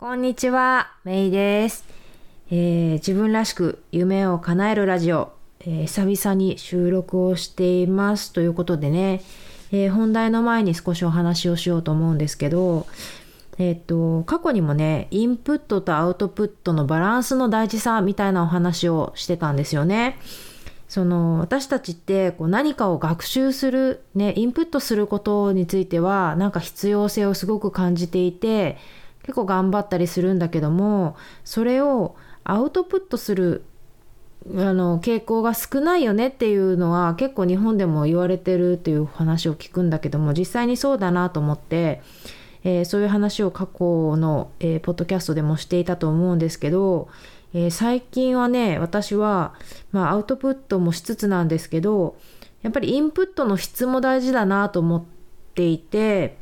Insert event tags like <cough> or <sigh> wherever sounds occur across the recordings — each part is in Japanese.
こんにちは、メイです。えー自分らしく夢を叶えるラジオ、えー久々に収録をしていますということでね、えー本題の前に少しお話をしようと思うんですけど、えっ、と、過去にもね、インプットとアウトプットのバランスの大事さみたいなお話をしてたんですよね。その私たちってこう何かを学習する、ね、インプットすることについてはなんか必要性をすごく感じていて結構頑張ったりするんだけどもそれをアウトプットするあの傾向が少ないよねっていうのは結構日本でも言われてるっていう話を聞くんだけども実際にそうだなと思って、えーそういう話を過去の、えーポッドキャストでもしていたと思うんですけど、えー最近はね私は、まあ、アウトプットもしつつなんですけどやっぱりインプットの質も大事だなと思っていて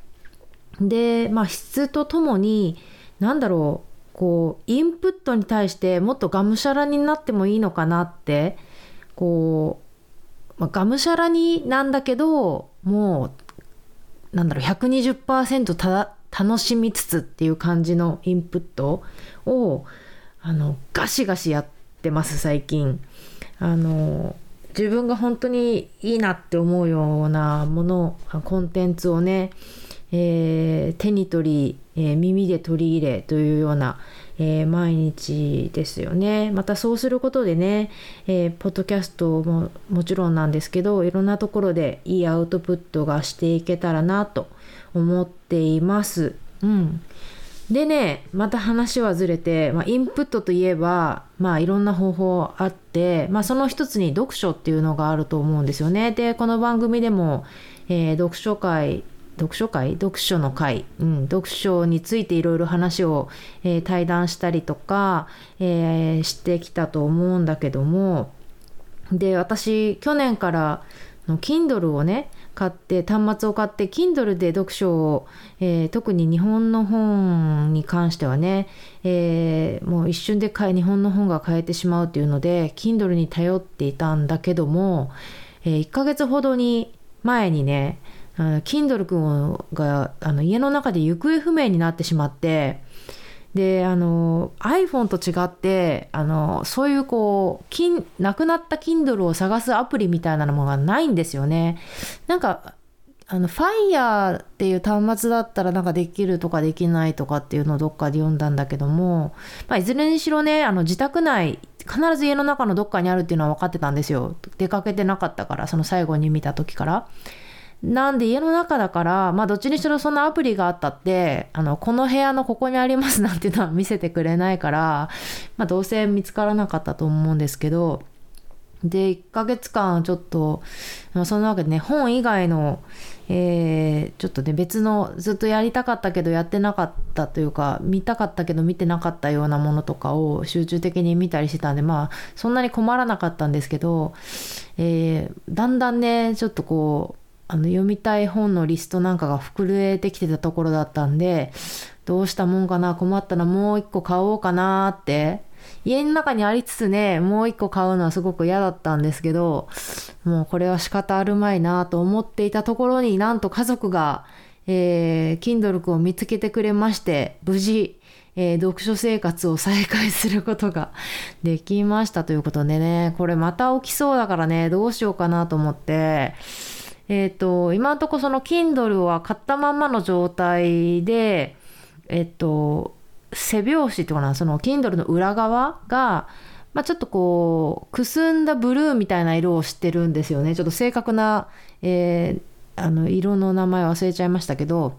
で、まあ、質とともに何だろうこうインプットに対してもっとがむしゃらになってもいいのかなってこう、まあ、がむしゃらになんだけどもうなんだろう120%た楽しみつつっていう感じのインプットをあのガシガシやってます最近。あの自分が本当にいいなって思うようなものコンテンツをね、えー手に取り、えー耳で取り入れというような、えー毎日ですよねまたそうすることでね、えポッドキャストももちろんなんですけどいろんなところでいいアウトプットがしていけたらなと思っています。うんでねまた話はずれて、まあ、インプットといえば、まあ、いろんな方法あって、まあ、その一つに読書っていうのがあると思うんですよね。でこの番組でも、え読書会読書会？読書の会、うん、読書についていろいろ話を、えー対談したりとか、えーしてきたと思うんだけども。で私去年からの Kindle をね買って端末を買って Kindle で読書を、えー特に日本の本に関してはね、えーもう一瞬で買え日本の本が買えてしまうっていうので Kindle に頼っていたんだけども、え1ヶ月ほどに前にねあの Kindle 君があの家の中で行方不明になってしまってであの iPhone と違ってあのそういうこうなくなった Kindle を探すアプリみたいなのがないんですよね。なんかあの Fire っていう端末だったらなんかできるとかできないとかっていうのをどっかで読んだんだけども、まあ、いずれにしろねあの自宅内必ず家の中のどっかにあるっていうのは分かってたんですよ出かけてなかったからその最後に見た時から。なんで家の中だから、まあどっちにしろそのアプリがあったって、あの、この部屋のここにあります <laughs> なんていうのは見せてくれないから、まあどうせ見つからなかったと思うんですけど、で、1ヶ月間ちょっと、まあそんなわけでね、本以外の、えーちょっとね、別のずっとやりたかったけどやってなかったというか、見たかったけど見てなかったようなものとかを集中的に見たりしてたんで、まあそんなに困らなかったんですけど、えーだんだんね、ちょっとこう、あの読みたい本のリストなんかが膨れてきてたところだったんで、どうしたもんかな、困ったらもう一個買おうかなって。家の中にありつつね、もう一個買うのはすごく嫌だったんですけど、もうこれは仕方あるまいなと思っていたところになんと家族が、えー、Kindle 君を見つけてくれまして、無事、えー読書生活を再開することが <laughs> できましたということでね、これまた起きそうだからね、どうしようかなと思って、えっ、と、今のとこその Kindle は買ったまんまの状態で、えっ、と、背表紙っていうかな、その Kindle の裏側が、まあ、ちょっとこう、くすんだブルーみたいな色をしてるんですよね。ちょっと正確な、えーあの、色の名前忘れちゃいましたけど、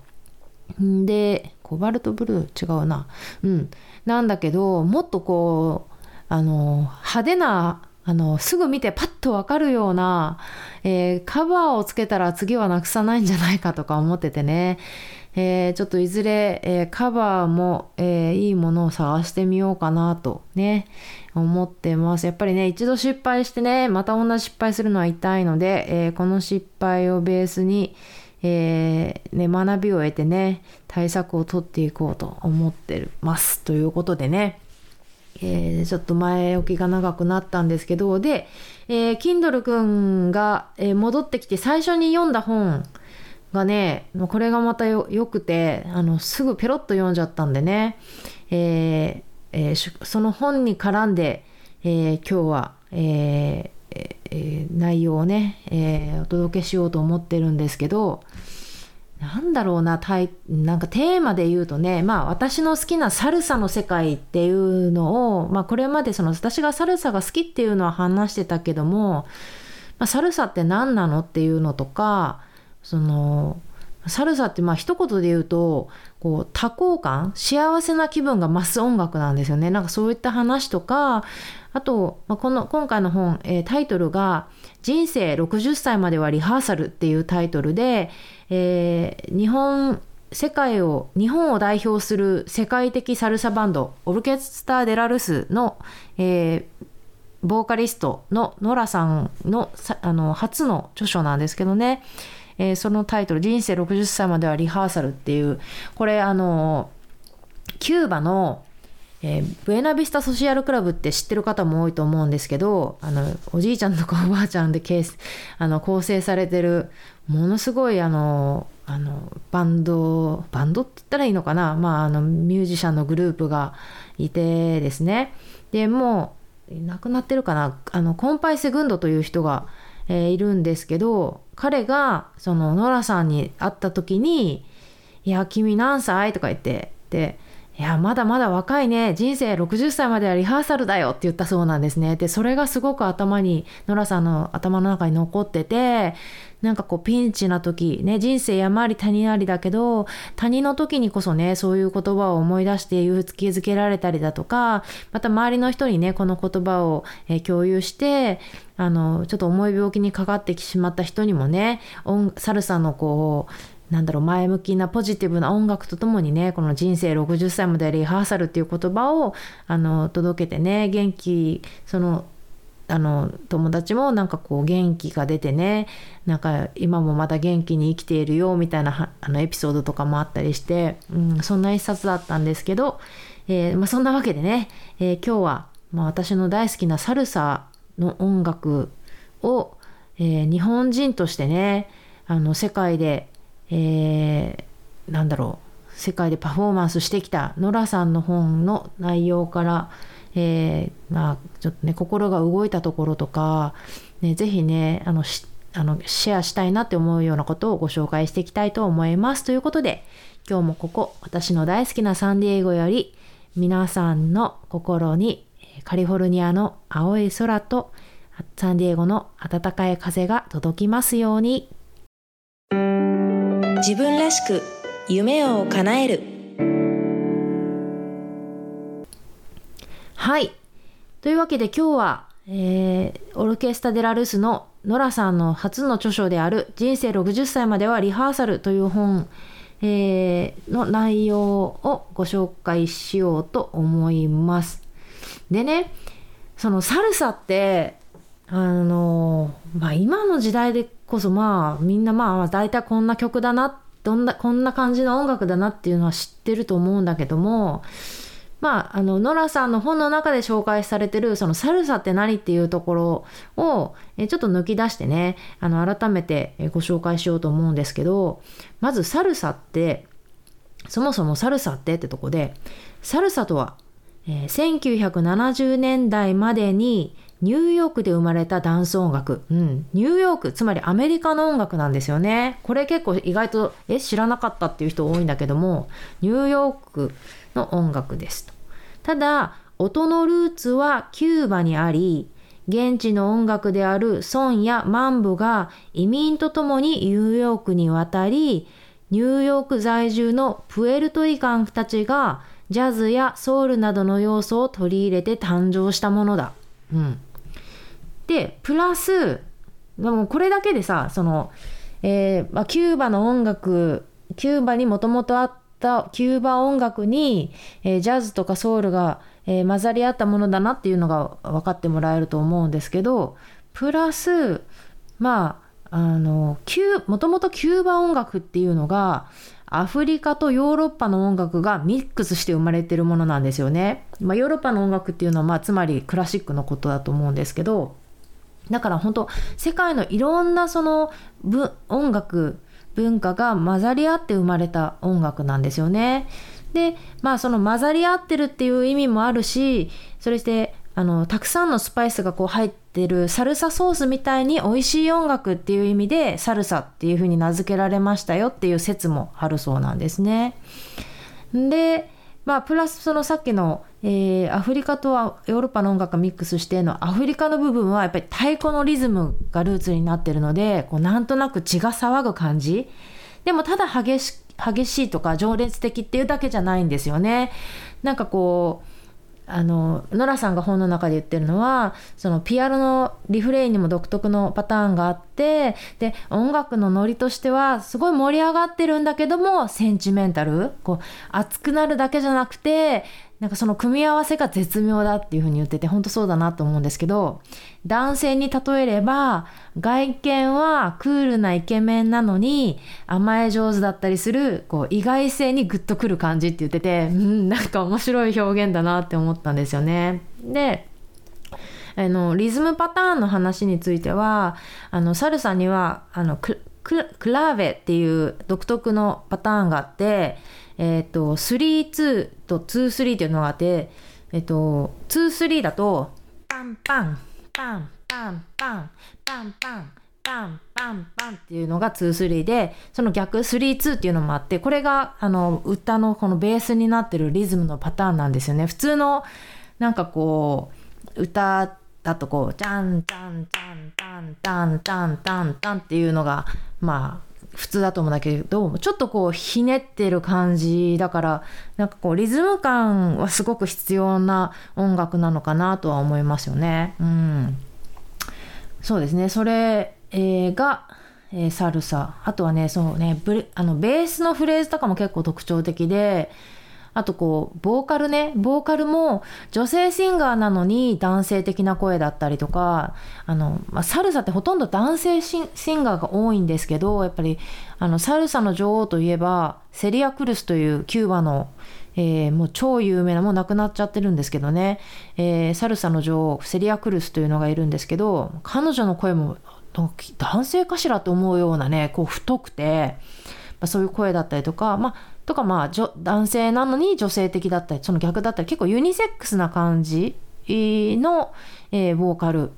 んで、コバルトブルー違うな。うん。なんだけど、もっとこう、あの、派手な、あの、すぐ見てパッとわかるような、えーカバーをつけたら次はなくさないんじゃないかとか思っててね。えーちょっといずれ、えーカバーも、えいいものを探してみようかなとね、思ってます。やっぱりね、一度失敗してね、また同じ失敗するのは痛いので、えーこの失敗をベースに、えーね、学びを得てね、対策を取っていこうと思ってます。ということでね、えーちょっと前置きが長くなったんですけど、で、えー、Kindle くんが、えー戻ってきて最初に読んだ本がね、これがまたよくて、あの、すぐペロッと読んじゃったんでね、ええー、その本に絡んで、えー、今日は、えーえー、内容をね、えー、お届けしようと思ってるんですけどなんだろうなタイなんかテーマで言うとねまあ私の好きなサルサの世界っていうのを、まあ、これまでその私がサルサが好きっていうのは話してたけども、まあ、サルサって何なのっていうのとかそのサルサってまあ一言で言うとこう多幸感幸せな気分が増す音楽なんですよね。なんかそういった話とかあと、まあ、この今回の本、えー、タイトルが「人生60歳まではリハーサル」っていうタイトルで、えー、日本世界を日本を代表する世界的サルサバンドオルケスター・デラルスの、えー、ボーカリストのノラさんのあの初の著書なんですけどね、えー、そのタイトル「人生60歳まではリハーサル」っていうこれあのキューバのえー、ブエナビスタソシアルクラブって知ってる方も多いと思うんですけどあのおじいちゃんとかおばあちゃんであの構成されてるものすごいあのあのバンドバンドって言ったらいいのかな、まあ、あのミュージシャンのグループがいてですね。でもう亡くなってるかな？あのコンパイセグンドという人が、えー、いるんですけど彼がそのノラさんに会った時に「いや君何歳?」とか言ってでいや、まだまだ若いね。人生60歳まではリハーサルだよって言ったそうなんですね。で、それがすごく頭に、ノラさんの頭の中に残ってて、なんかこうピンチな時、ね、人生山あり谷ありだけど、谷の時にこそね、そういう言葉を思い出して勇気づけられたりだとか、また周りの人にね、この言葉を、え共有して、あの、ちょっと重い病気にかかってしまった人にもね、サルサのこう、なんだろう前向きなポジティブな音楽とともにねこの人生60歳までリハーサルっていう言葉をあの届けてね元気そのあの友達もなんかこう元気が出てねなんか今もまだ元気に生きているよみたいなあのエピソードとかもあったりして、うん、そんな一冊だったんですけど、えー、まあ、そんなわけでね、えー、今日は、まあ、私の大好きなサルサの音楽を、えー、日本人としてねあの世界でえー、なんだろう世界でパフォーマンスしてきたノラさんの本の内容から、えー、まあ、ちょっとね心が動いたところとか、ね、ぜひねあのあのシェアしたいなって思うようなことをご紹介していきたいと思います。ということで今日もここ私の大好きなサンディエゴより皆さんの心にカリフォルニアの青い空とサンディエゴの暖かい風が届きますように。自分らしく夢を叶えるはいというわけで今日は、えー、オルケスタ・デラ・ルスのノラさんの初の著書である「人生60歳まではリハーサル」という本、えー、の内容をご紹介しようと思います。でねそのサルサってあのまあ今の時代でこそまあみんなまあ大体こんな曲だなどんなこんな感じの音楽だなっていうのは知ってると思うんだけどもまあ、あの、ノラさんの本の中で紹介されてる、そのサルサって何っていうところを、ちょっと抜き出してね、あの、改めてご紹介しようと思うんですけど、まずサルサって、そもそもサルサってってとこで、サルサとは、えー、1970年代までにニューヨークで生まれたダンス音楽。うん。ニューヨーク、つまりアメリカの音楽なんですよね。これ結構意外と、え、知らなかったっていう人多いんだけども、ニューヨークの音楽です。ただ、音のルーツはキューバにあり、現地の音楽であるソンやマンブが移民とともにニューヨークに渡り、ニューヨーク在住のプエルトリカンたちがジャズやソウルなどの要素を取り入れて誕生したものだ。うん。でプラスでもこれだけでさその、えーまあ、キューバの音楽キューバにもともとあったキューバ音楽に、えー、ジャズとかソウルが、えー、混ざり合ったものだなっていうのが分かってもらえると思うんですけどプラスまああのもともとキューバ音楽っていうのがアフリカとヨーロッパの音楽がミックスして生まれてるものなんですよね。まあ、ヨーロッパの音楽っていうのは、まあ、つまりクラシックのことだと思うんですけどだから本当世界のいろんなその音楽文化が混ざり合って生まれた音楽なんですよね。でまあその混ざり合ってるっていう意味もあるしそしてあのたくさんのスパイスがこう入ってるサルサソースみたいに美味しい音楽っていう意味でサルサっていう風に名付けられましたよっていう説もあるそうなんですね。でまあプラスそのさっきの、えー、アフリカとヨーロッパの音楽がミックスしてのアフリカの部分はやっぱり太鼓のリズムがルーツになってるのでこうなんとなく血が騒ぐ感じでもただ激し激しいとか情熱的っていうだけじゃないんですよね。なんかこうあのノラさんが本の中で言ってるのはそのピアノのリフレインにも独特のパターンがあってで音楽のノリとしてはすごい盛り上がってるんだけどもセンチメンタルこう熱くなるだけじゃなくてなんかその組み合わせが絶妙だっていうふうに言ってて本当そうだなと思うんですけど男性に例えれば外見はクールなイケメンなのに甘え上手だったりするこう意外性にグッとくる感じって言っててうんなんか面白い表現だなって思ったんですよね。であのリズムパターンの話についてはあのサルサにはあのククラーベっていう独特のパターンがあってえっ、ー、と、3-2と2-3っていうのがあって、えっ、ー、と、2-3だと、パンパン、パンパンパン、パンパン、パンパンパンっていうのが2-3で、その逆3-2っていうのもあって、これが、あの、歌のこのベースになってるリズムのパターンなんですよね。普通の、なんかこう、歌だとこう、じゃんじゃんじゃんじゃんじゃんじゃんじゃんっていうのが、まあ、普通だと思うんだけどちょっとこうひねってる感じだからなんかこうリズム感はすごく必要な音楽なのかなとは思いますよね。うん、そうですね。それ、え、が、えー、サルサ。あとはねそうねブあのベースのフレーズとかも結構特徴的であとこう、ボーカルね、ボーカルも女性シンガーなのに男性的な声だったりとか、あの、まあ、サルサってほとんど男性シンガーが多いんですけど、やっぱり、あの、サルサの女王といえば、セリア・クルスというキューバの、えー、もう超有名な、もう亡くなっちゃってるんですけどね、えー、サルサの女王、セリア・クルスというのがいるんですけど、彼女の声も男性かしらと思うようなね、こう太くて、まあ、そういう声だったりとか、まあ、とかまあ男性なのに女性的だったりその逆だったり結構ユニセックスな感じの、えー、ボーカル。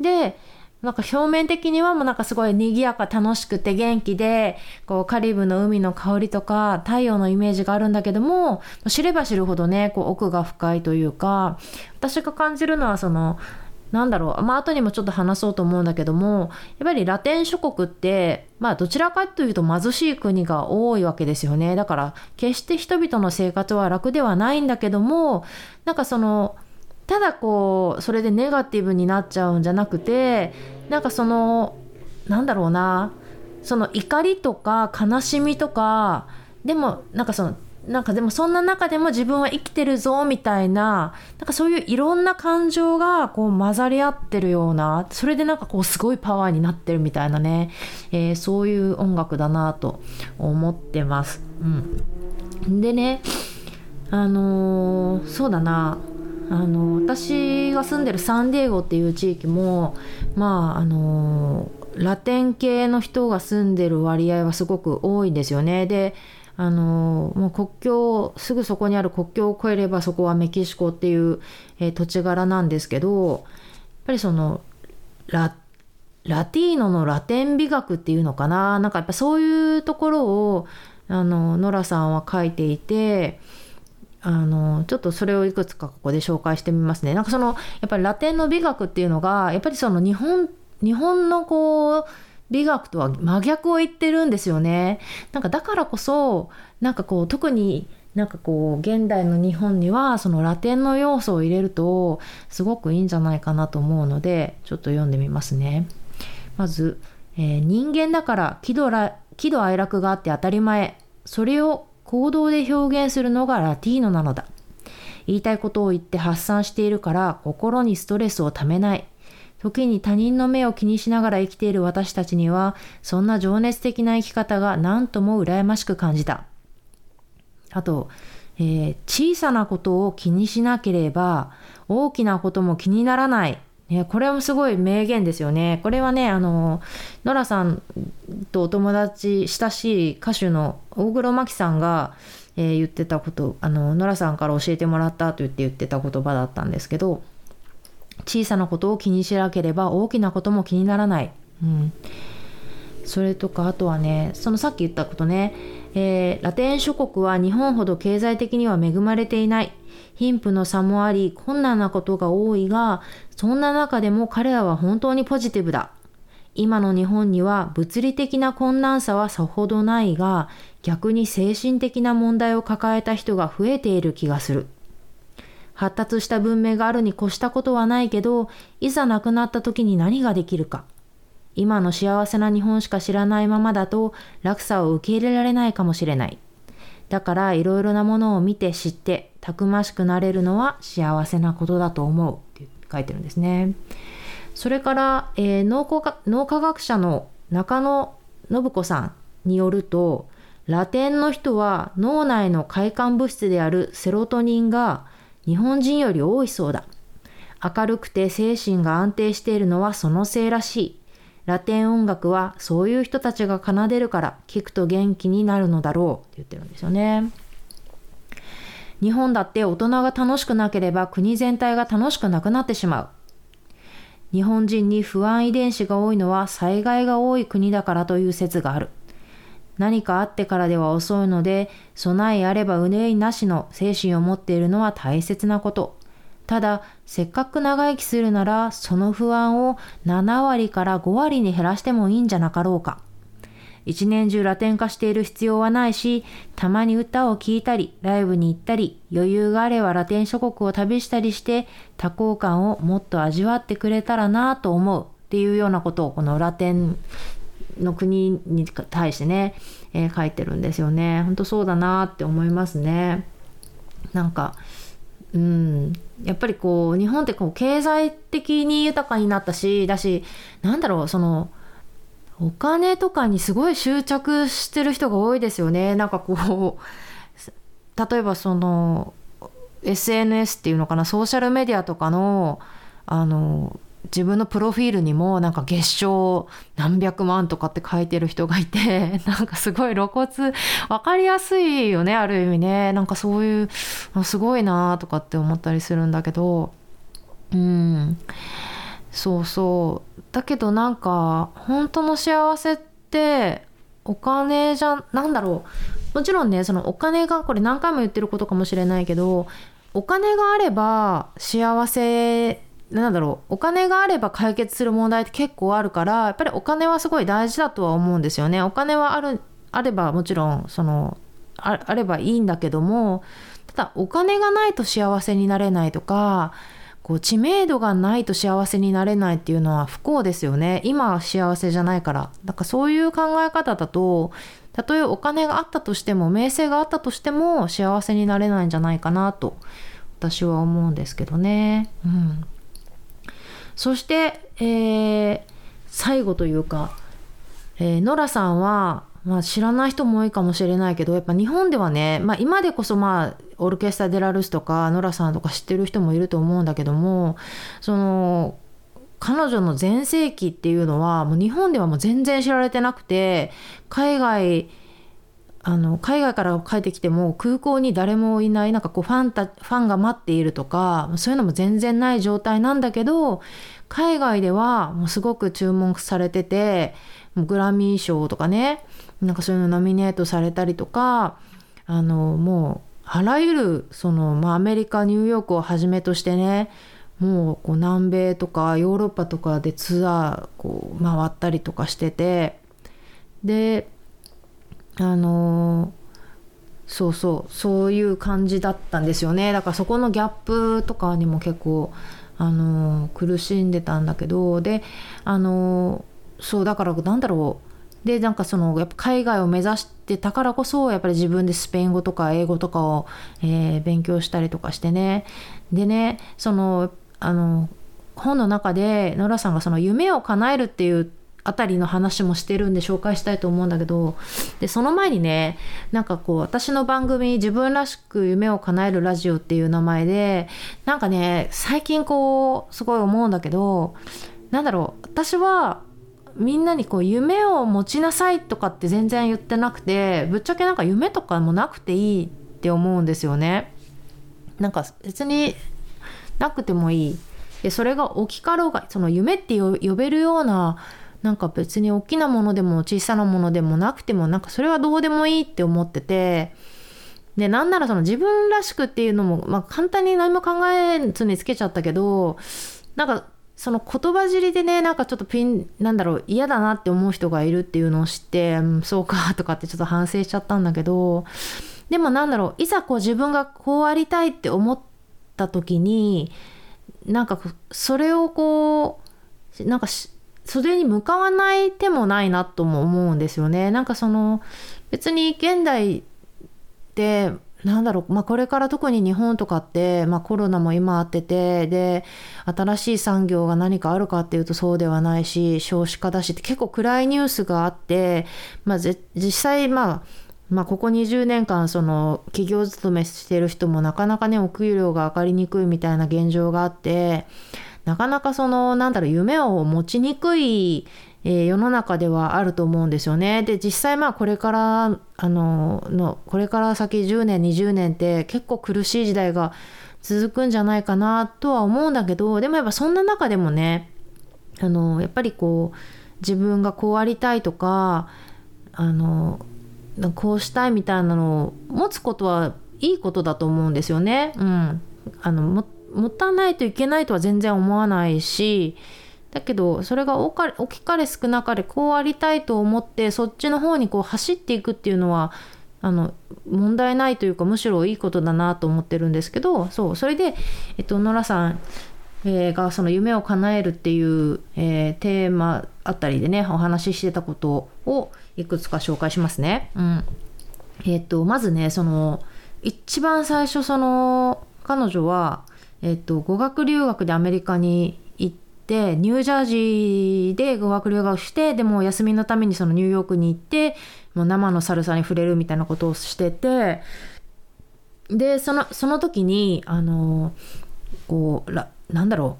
でなんか表面的にはもうなんかすごい賑やか楽しくて元気でこうカリブの海の香りとか太陽のイメージがあるんだけども知れば知るほどねこう奥が深いというか私が感じるのはそのなんだろう、まあ後にもちょっと話そうと思うんだけども、やっぱりラテン諸国って、まあどちらかというと貧しい国が多いわけですよね。だから決して人々の生活は楽ではないんだけども、なんかその、ただこう、それでネガティブになっちゃうんじゃなくて、なんかその、なんだろうな、その怒りとか悲しみとか、でもなんかそのなんかでもそんな中でも自分は生きてるぞみたいな、なんかそういういろんな感情がこう混ざり合ってるような、それでなんかこうすごいパワーになってるみたいなね、えー、そういう音楽だなと思ってます。うん。でね、あのー、そうだな、あの私が住んでるサンディエゴっていう地域もまああのラテン系の人が住んでる割合はすごく多いんですよね。であのもう国境すぐそこにある国境を越えればそこはメキシコっていう、えー、土地柄なんですけどやっぱりそのララティーノのラテン美学っていうのかな？なんかやっぱそういうところをあのノラさんは書いていてあのちょっとそれをいくつかここで紹介してみますね。なんかそのやっぱりラテンの美学っていうのがやっぱりその日本日本のこう美学とは真逆を言ってるんですよね。なんかだからこそなんかこう特になんかこう現代の日本にはそのラテンの要素を入れるとすごくいいんじゃないかなと思うのでちょっと読んでみますね。まず、えー、人間だから喜怒喜怒哀楽があって当たり前それを行動で表現するのがラティーノなのだ。言いたいことを言って発散しているから心にストレスをためない。時に他人の目を気にしながら生きている私たちには、そんな情熱的な生き方が何とも羨ましく感じた。あと、えー、小さなことを気にしなければ、大きなことも気にならない。ね、これもすごい名言ですよね。これはね、あの、ノラさんとお友達、親しい歌手の大黒摩季さんが、えー言ってたことあのノラさんから教えてもらったと言って言ってた言葉だったんですけど小さなことを気にしなければ大きなことも気にならない、うん、それとかあとはねそのさっき言ったことね、えーラテン諸国は日本ほど経済的には恵まれていない。貧富の差もあり困難なことが多いがそんな中でも彼らは本当にポジティブだ。今の日本には物理的な困難さはさほどないが逆に精神的な問題を抱えた人が増えている気がする。発達した文明があるに越したことはないけどいざ亡くなった時に何ができるか。今の幸せな日本しか知らないままだと落差を受け入れられないかもしれない。だからいろいろなものを見て知ってたくましくなれるのは幸せなことだと思う。って書いてるんですね。それから、えー脳科脳科学者の中野信子さんによるとラテンの人は脳内の快感物質であるセロトニンが日本人より多いそうだ。明るくて精神が安定しているのはそのせいらしい。ラテン音楽はそういう人たちが奏でるから聴くと元気になるのだろう。って言ってるんですよね。日本だって大人が楽しくなければ国全体が楽しくなくなってしまう。日本人に不安遺伝子が多いのは災害が多い国だからという説がある。何かあってからでは遅いので、備えあれば憂いなしの精神を持っているのは大切なこと。ただ、せっかく長生きするなら、その不安を7割から5割に減らしてもいいんじゃなかろうか。一年中ラテン化している必要はないし、たまに歌を聴いたり、ライブに行ったり、余裕があればラテン諸国を旅したりして、多幸感をもっと味わってくれたらなぁと思うっていうようなことを、このラテンの国に対してね、えー書いてるんですよね。本当そうだなって思いますね。なんか、うん、やっぱりこう日本ってこう経済的に豊かになったしだしなんだろうそのお金とかにすごい執着してる人が多いですよね。なんかこう、例えばその SNS っていうのかな、ソーシャルメディアとかの、あの、自分のプロフィールにもなんか月賞何百万とかって書いてる人がいて、<laughs> なんかすごい露骨、わかりやすいよね、ある意味ね。なんかそういう、すごいなとかって思ったりするんだけど、うん。そうそうだけどなんか本当の幸せってお金じゃなんだろうもちろんねそのお金がこれ何回も言ってることかもしれないけどお金があれば幸せなんだろうお金があれば解決する問題って結構あるからやっぱりお金はすごい大事だとは思うんですよね。お金はあるあればもちろんそのああればいいんだけどもただお金がないと幸せになれないとかこう知名度がないと幸せになれないっていうのは不幸ですよね。今は幸せじゃないから。だからそういう考え方だとたとえお金があったとしても名声があったとしても幸せになれないんじゃないかなと私は思うんですけどね。うん、そして、えー最後というか、えー、ノラさんは、まあ、知らない人も多いかもしれないけどやっぱ日本ではね、まあ、今でこそまあオルケスタ・デラルスとかノラさんとか知ってる人もいると思うんだけどもその彼女の全盛期っていうのはもう日本ではもう全然知られてなくて海外あの海外から帰ってきても空港に誰もいないなんかこうファンたファンが待っているとかそういうのも全然ない状態なんだけど海外ではもうすごく注目されててもうグラミー賞とかねなんかそういうのノミネートされたりとかあのもうあらゆるその、まあ、アメリカニューヨークをはじめとしてねもうこう南米とかヨーロッパとかでツアーこう回ったりとかしててであのそうそうそういう感じだったんですよね。だからそこのギャップとかにも結構あの苦しんでたんだけどであのそうだからなんだろう。でなんかそのやっぱ海外を目指してたからこそやっぱり自分でスペイン語とか英語とかを、えー勉強したりとかしてね。でねそのあの本の中でノラさんがその夢を叶えるっていうあたりの話もしてるんで紹介したいと思うんだけどでその前にねなんかこう私の番組「自分らしく夢を叶えるラジオ」っていう名前でなんかね最近こうすごい思うんだけどなんだろう私はみんなにこう夢を持ちなさいとかって全然言ってなくてぶっちゃけなんか夢とかもなくていいって思うんですよね。なんか別になくてもいい。でそれが大きかろうがその夢って呼べるようななんか別に大きなものでも小さなものでもなくてもなんかそれはどうでもいいって思っててでなんならその自分らしくっていうのも、まあ、簡単に何も考えずにつけちゃったけどなんかその言葉尻でねなんかちょっとピンなんだろう嫌だなって思う人がいるっていうのを知って、うん、そうかとかってちょっと反省しちゃったんだけどでもなんだろういざこう自分がこうありたいって思った時になんかそれをこうなんかしそれに向かわない手もないなとも思うんですよね。なんかその別に現代でなんだろう、まあ、これから特に日本とかって、まあ、コロナも今あっててで新しい産業が何かあるかっていうとそうではないし少子化だしって結構暗いニュースがあって、まあ、実際まあまあ、ここ20年間その企業勤めしてる人もなかなかねお給料が上がりにくいみたいな現状があってなかなかそのなんだろう夢を持ちにくい、えー、世の中ではあると思うんですよね。で実際まあこれからあののこれから先10年20年って結構苦しい時代が続くんじゃないかなとは思うんだけどでもやっぱそんな中でもねあのやっぱりこう自分がこうありたいとかあのこうしたいみたいなのを持つことはいいことだと思うんですよね。うん、あのも持たないといけないとは全然思わないしだけどそれが大きかれ少なかれこうありたいと思ってそっちの方にこう走っていくっていうのはあの問題ないというかむしろいいことだなと思ってるんですけどそうそれで、えっと、ノラさん、えー、がその夢を叶えるっていう、えー、テーマあたりでねお話ししてたことをいくつか紹介しますね。うんえっとまずねその一番最初その彼女は、えっと、語学留学でアメリカに行ってニュージャージーで語学留学してでも休みのためにそのニューヨークに行ってもう生のサルサに触れるみたいなことをしててでそのその時にあのこうなんだろ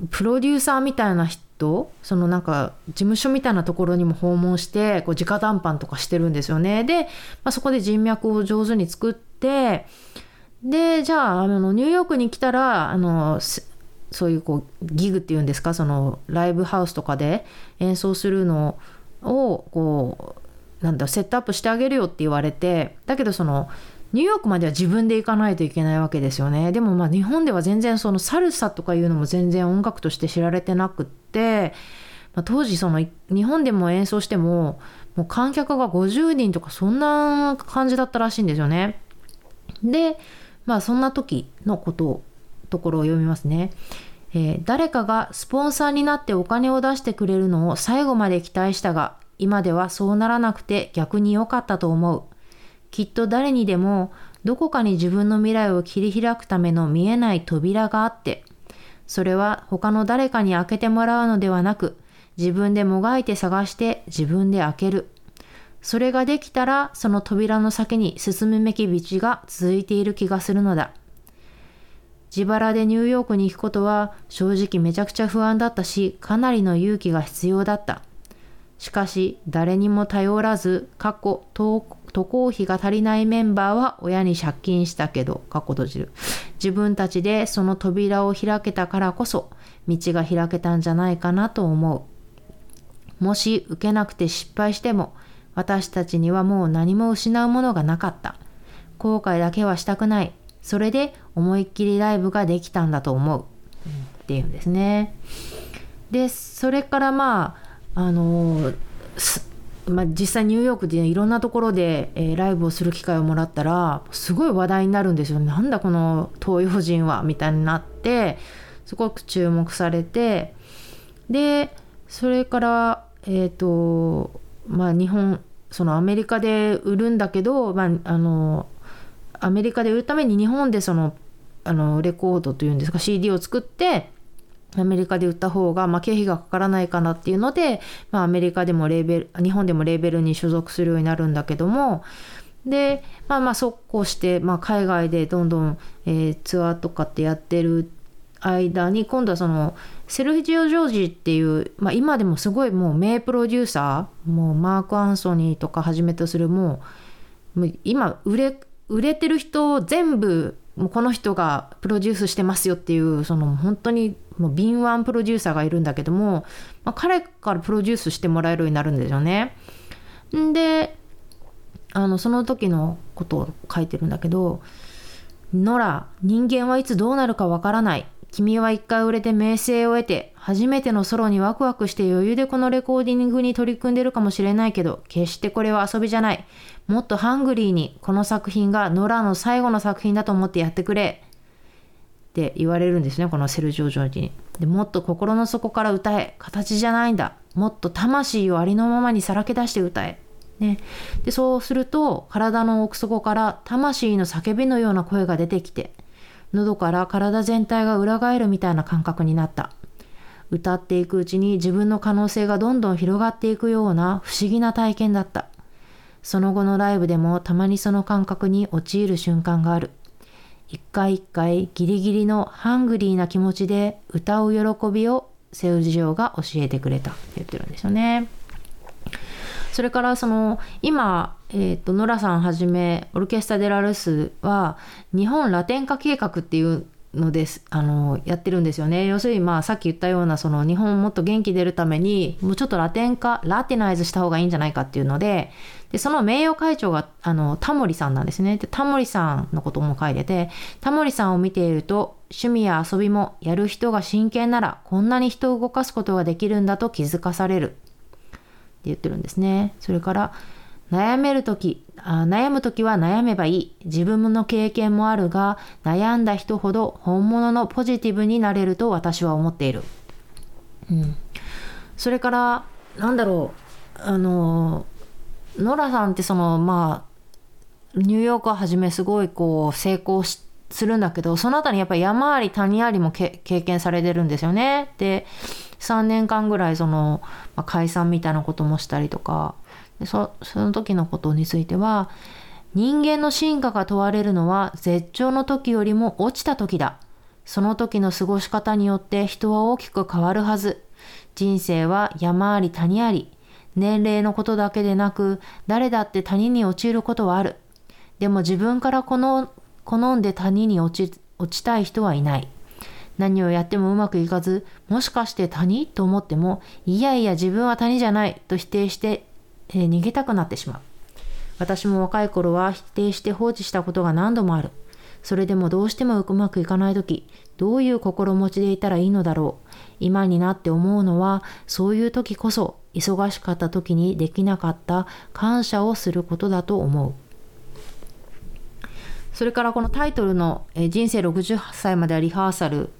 うプロデューサーみたいな人そのなんか事務所みたいなところにも訪問してこう直談判とかしてるんですよね。で、まあ、そこで人脈を上手に作ってでじゃああのニューヨークに来たらあのそういうこうギグっていうんですか？そのライブハウスとかで演奏するのをこうなんだセットアップしてあげるよって言われてだけどそのニューヨークまでは自分で行かないといけないわけですよね。でもまあ日本では全然そのサルサとかいうのも全然音楽として知られてなくって、まあ、当時その日本でも演奏してももう観客が50人とかそんな感じだったらしいんですよね。でまあそんな時のことをところを読みますね。えー、誰かがスポンサーになってお金を出してくれるのを最後まで期待したが今ではそうならなくて逆に良かったと思う。きっと誰にでもどこかに自分の未来を切り開くための見えない扉があって、それは他の誰かに開けてもらうのではなく、自分でもがいて探して自分で開ける。それができたら、その扉の先に進むべき道が続いている気がするのだ。自腹でニューヨークに行くことは正直めちゃくちゃ不安だったし、かなりの勇気が必要だった。しかし、誰にも頼らず、過去、渡航費が足りないメンバーは親に借金したけど、過去閉じる。自分たちでその扉を開けたからこそ、道が開けたんじゃないかなと思う。もし受けなくて失敗しても、私たちにはもう何も失うものがなかった。後悔だけはしたくない。それで思いっきりライブができたんだと思う。っていうんですね。で、それからまあ、あのまあ、実際ニューヨークで、いろんなところで、えー、ライブをする機会をもらったらすごい話題になるんですよなんだこの東洋人はみたいになってすごく注目されてでそれからえっ、ー、とまあ日本そのアメリカで売るんだけど、まあ、あのアメリカで売るために日本でそのあのレコードというんですか CD を作ってアメリカで売った方が、まあ、経費がかからないかなっていうので、まあ、アメリカでもレーベル日本でもレーベルに所属するようになるんだけどもでまあまあそうこうして、まあ、海外でどんどん、えー、ツアーとかってやってる間に今度はそのセルフジオ・ジョージっていう、まあ、今でもすごいもう名プロデューサーもうマーク・アンソニーとかはじめとするもう今売れ売れてる人を全部もうこの人がプロデュースしてますよっていうその本当にもう敏腕プロデューサーがいるんだけども、まあ、彼からプロデュースしてもらえるようになるんですよね。であのその時のことを書いてるんだけど「ノラ人間はいつどうなるかわからない君は一回売れて名声を得て初めてのソロにワクワクして余裕でこのレコーディングに取り組んでるかもしれないけど決してこれは遊びじゃない。もっとハングリーにこの作品がノラの最後の作品だと思ってやってくれ。って言われるんですねこのセルジオ・ジョージに。でもっと心の底から歌え。形じゃないんだ。もっと魂をありのままにさらけ出して歌え。ね、でそうすると体の奥底から魂の叫びのような声が出てきて喉から体全体が裏返るみたいな感覚になった。歌っていくうちに自分の可能性がどんどん広がっていくような不思議な体験だった。その後のライブでもたまにその感覚に陥る瞬間がある。一回一回ギリギリのハングリーな気持ちで歌う喜びをセウジオが教えてくれた。って言ってるんですよね。それからその今、えーと、ノラさんはじめオルケスタ・デ・ラ・ルスは日本ラテン化計画っていうのですあのやってるんですよね。要するにまあさっき言ったようなその日本をもっと元気出るためにもうちょっとラテン化ラテナイズした方がいいんじゃないかっていうのででその名誉会長があのタモリさんなんですね。でタモリさんのことも書いててタモリさんを見ていると趣味や遊びもやる人が真剣ならこんなに人を動かすことができるんだと気づかされる。言ってるんですね。それから悩める時あ悩む時は悩めばいい自分の経験もあるが悩んだ人ほど本物のポジティブになれると私は思っている。うん、それからなんだろうあのノラさんってそのまあニューヨークをはじめすごいこう成功するんだけどその後にやっぱり山あり谷ありも経験されてるんですよね。で3年間ぐらいその、まあ、解散みたいなこともしたりとか。でそその時のことについては人間の進化が問われるのは絶頂の時よりも落ちた時だ。その時の過ごし方によって人は大きく変わるはず。人生は山あり谷あり。年齢のことだけでなく誰だって谷に陥ることはある。でも自分からこの好んで谷に落ち落ちたい人はいない何をやってもうまくいかず、もしかして谷？と思っても、いやいや自分は谷じゃないと否定して、えー、逃げたくなってしまう。私も若い頃は否定して放置したことが何度もある。それでもどうしてもうまくいかない時、どういう心持ちでいたらいいのだろう。今になって思うのは、そういう時こそ、忙しかった時にできなかった感謝をすることだと思う。それからこのタイトルの「人生68歳まではリハーサル」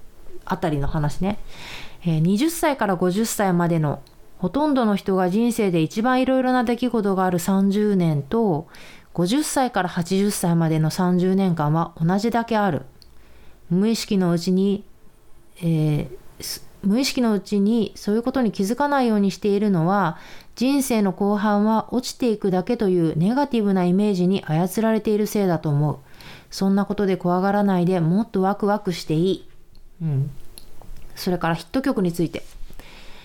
あたりの話ね、え、20歳から50歳までのほとんどの人が人生で一番いろいろな出来事がある30年と50歳から80歳までの30年間は同じだけある。無意識のうちに、えー、無意識のうちにそういうことに気づかないようにしているのは人生の後半は落ちていくだけというネガティブなイメージに操られているせいだと思う。そんなことで怖がらないでもっとワクワクしていい。うん、それからヒット曲について。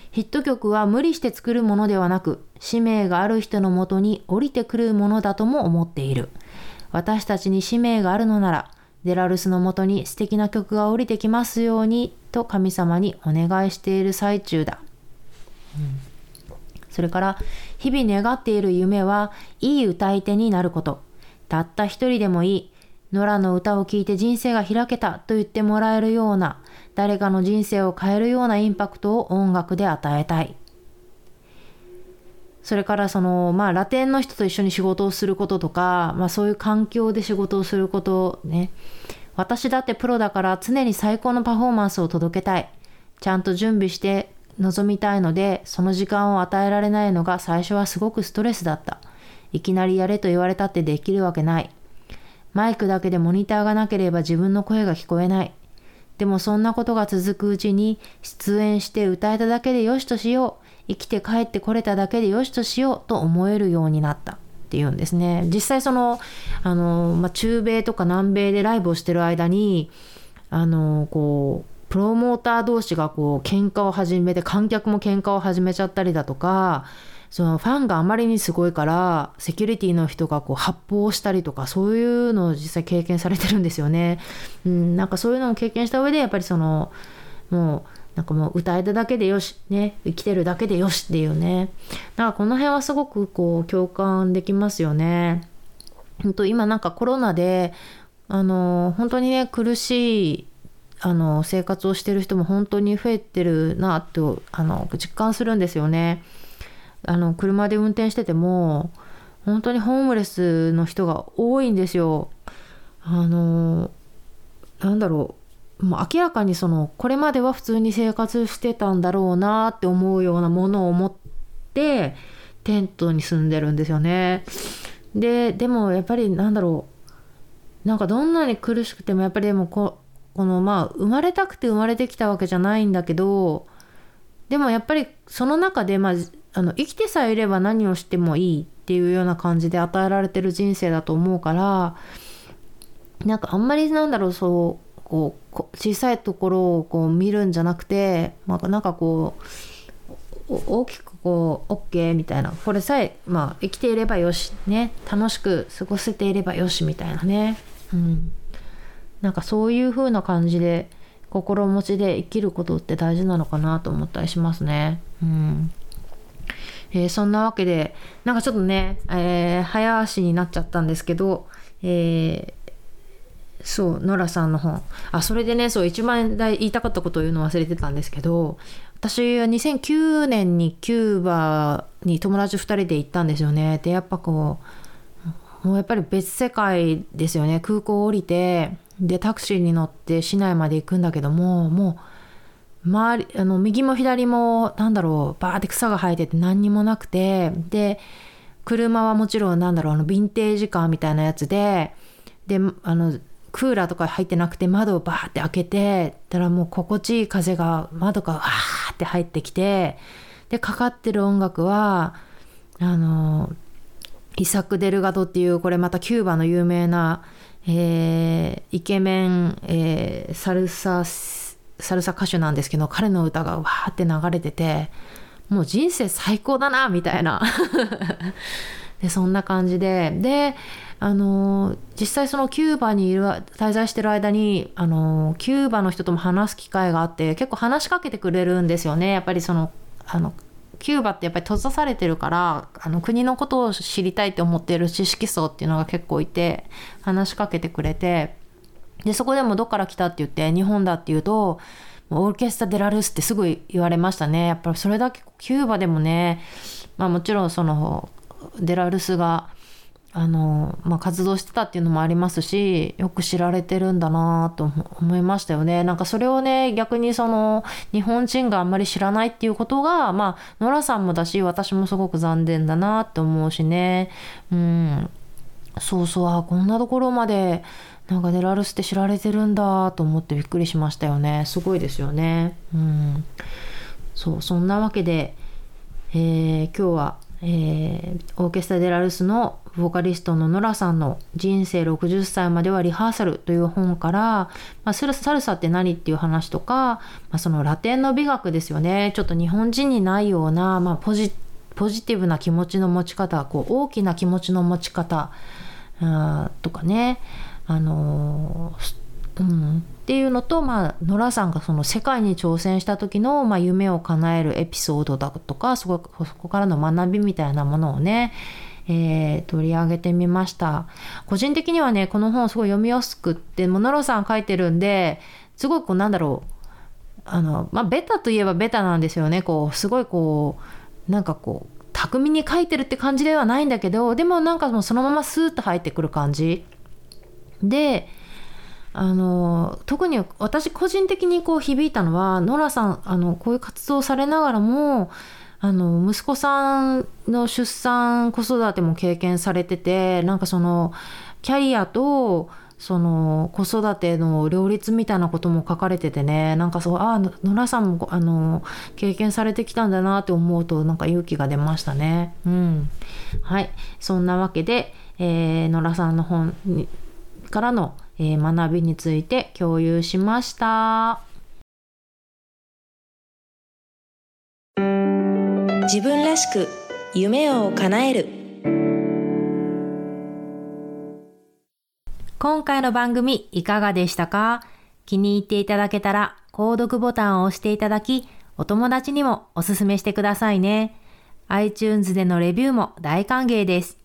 ヒット曲は無理して作るものではなく使命がある人のもとに降りてくるものだとも思っている。私たちに使命があるのならデラルスのもとに素敵な曲が降りてきますようにと神様にお願いしている最中だ、うん、それから日々願っている夢はいい歌い手になること。たった一人でもいいノラの歌を聴いて人生が開けたと言ってもらえるような誰かの人生を変えるようなインパクトを音楽で与えたい。それからそのまあラテンの人と一緒に仕事をすることとか、まあ、そういう環境で仕事をすることね。私だってプロだから常に最高のパフォーマンスを届けたい。ちゃんと準備して臨みたいのでその時間を与えられないのが最初はすごくストレスだった。いきなりやれと言われたってできるわけない。マイクだけでモニターがなければ自分の声が聞こえない。でもそんなことが続くうちに出演して歌えただけでよしとしよう。生きて帰ってこれただけでよしとしようと思えるようになった。っていうんですね。実際その、あの、まあ、中米とか南米でライブをしてる間に、あの、こう、プロモーター同士がこう喧嘩を始めて観客も喧嘩を始めちゃったりだとかそのファンがあまりにすごいからセキュリティの人がこう発砲したりとかそういうのを実際経験されてるんですよね。うん、なんかそういうのを経験した上でやっぱりそのもうなんかもう歌えただけでよし、ね、生きてるだけでよしっていうね。なんかこの辺はすごくこう共感できますよね。本当今なんかコロナで、あの、本当にね、苦しいあの生活をしてる人も本当に増えてるなとあの実感するんですよね。あの車で運転してても本当にホームレスの人が多いんですよ。あのなんだろうもう明らかにそのこれまでは普通に生活してたんだろうなって思うようなものを持ってテントに住んでるんですよね。ででもやっぱりなんだろうなんかどんなに苦しくてもやっぱりでもここのまあ生まれたくて生まれてきたわけじゃないんだけどでもやっぱりその中で、まあ、あの生きてさえいれば何をしてもいいっていうような感じで与えられてる人生だと思うからなんかあんまりなんだろうそうこう小さいところをこう見るんじゃなくて、まあ、なんかこう大きくこう OK みたいなこれさえ、まあ、生きていればよしね楽しく過ごせていればよしみたいなね。うんなんかそういう風な感じで心持ちで生きることって大事なのかなと思ったりしますね。うんえー、そんなわけでなんかちょっとね、えー、早足になっちゃったんですけど、えー、そうノラさんの本。あそれでねそう一番言いたかったことを言うの忘れてたんですけど私は2009年にキューバに友達2人で行ったんですよね。でやっぱこうもうやっぱり別世界ですよね。空港降りてでタクシーに乗って市内まで行くんだけどももう周りあの右も左もなんだろうバーって草が生えてて何にもなくてで車はもちろんなんだろうあのヴィンテージカーみたいなやつでであのクーラーとか入ってなくて窓をバーって開けてたらもう心地いい風が窓からわーって入ってきてでかかってる音楽はあのイサク・デルガドっていうこれまたキューバの有名なえー、イケメン、えー、サルサスサルサ歌手なんですけど彼の歌がわーって流れててもう人生最高だなみたいな。<laughs> でそんな感じで。であの実際そのキューバにいる滞在してる間にあのキューバの人とも話す機会があって結構話しかけてくれるんですよね。やっぱりそのあのキューバってやっぱり閉ざされてるからあの国のことを知りたいって思ってる知識層っていうのが結構いて話しかけてくれて。でそこでもどっから来たって言って日本だって言うとオーケストラ・デラルスってすぐ言われましたね。やっぱりそれだけキューバでもねまあもちろんそのデラルスがあの、まあ、活動してたっていうのもありますしよく知られてるんだなと思いましたよね。なんかそれをね逆にその日本人があんまり知らないっていうことがまあノラさんもだし私もすごく残念だなって思うしね。うん。そうそうあこんなところまでなんかデラルスって知られてるんだと思ってびっくりしましたよね。すごいですよね。うん。そうそんなわけで、えー、今日はえー、オーケストラ・デラルスのボーカリストのノラさんの「人生60歳まではリハーサル」という本から、まあ、サルサって何っていう話とか、まあ、そのラテンの美学ですよね。ちょっと日本人にないような、まあ、ポジポジティブな気持ちの持ち方こう大きな気持ちの持ち方とかね。あの、うんっていうのと、まあ、ノラさんがその世界に挑戦した時の、まあ、夢を叶えるエピソードだとかそこそこからの学びみたいなものをね、えー、取り上げてみました。個人的にはねこの本すごい読みやすくってもうノラさん書いてるんですごいこうなんだろうあのまあベタといえばベタなんですよね。こうすごいこうなんかこう巧みに書いてるって感じではないんだけどでもなんかもうそのままスーッと入ってくる感じ。であの特に私個人的にこう響いたのはノラさんあのこういう活動されながらもあの息子さんの出産子育ても経験されててなんかそのキャリアとその子育ての両立みたいなことも書かれててねなんかそうああノラさんもあの経験されてきたんだなって思うとなんか勇気が出ましたね。うん、はいそんなわけで、えー、ノラさんの本からのえー、学びについて共有しました。自分らしく夢を叶える今回の番組いかがでしたか？気に入っていただけたら購読ボタンを押していただき、お友達にもおすすめしてくださいね。iTunes でのレビューも大歓迎です。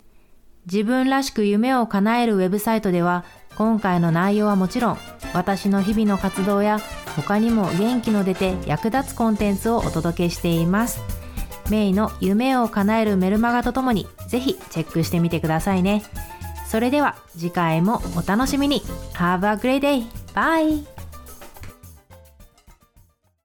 自分らしく夢を叶えるウェブサイトでは、今回の内容はもちろん、私の日々の活動や他にも元気の出て役立つコンテンツをお届けしています。メイの夢を叶えるメルマガとともに、ぜひチェックしてみてくださいね。それでは次回もお楽しみに。Have a great day! Bye!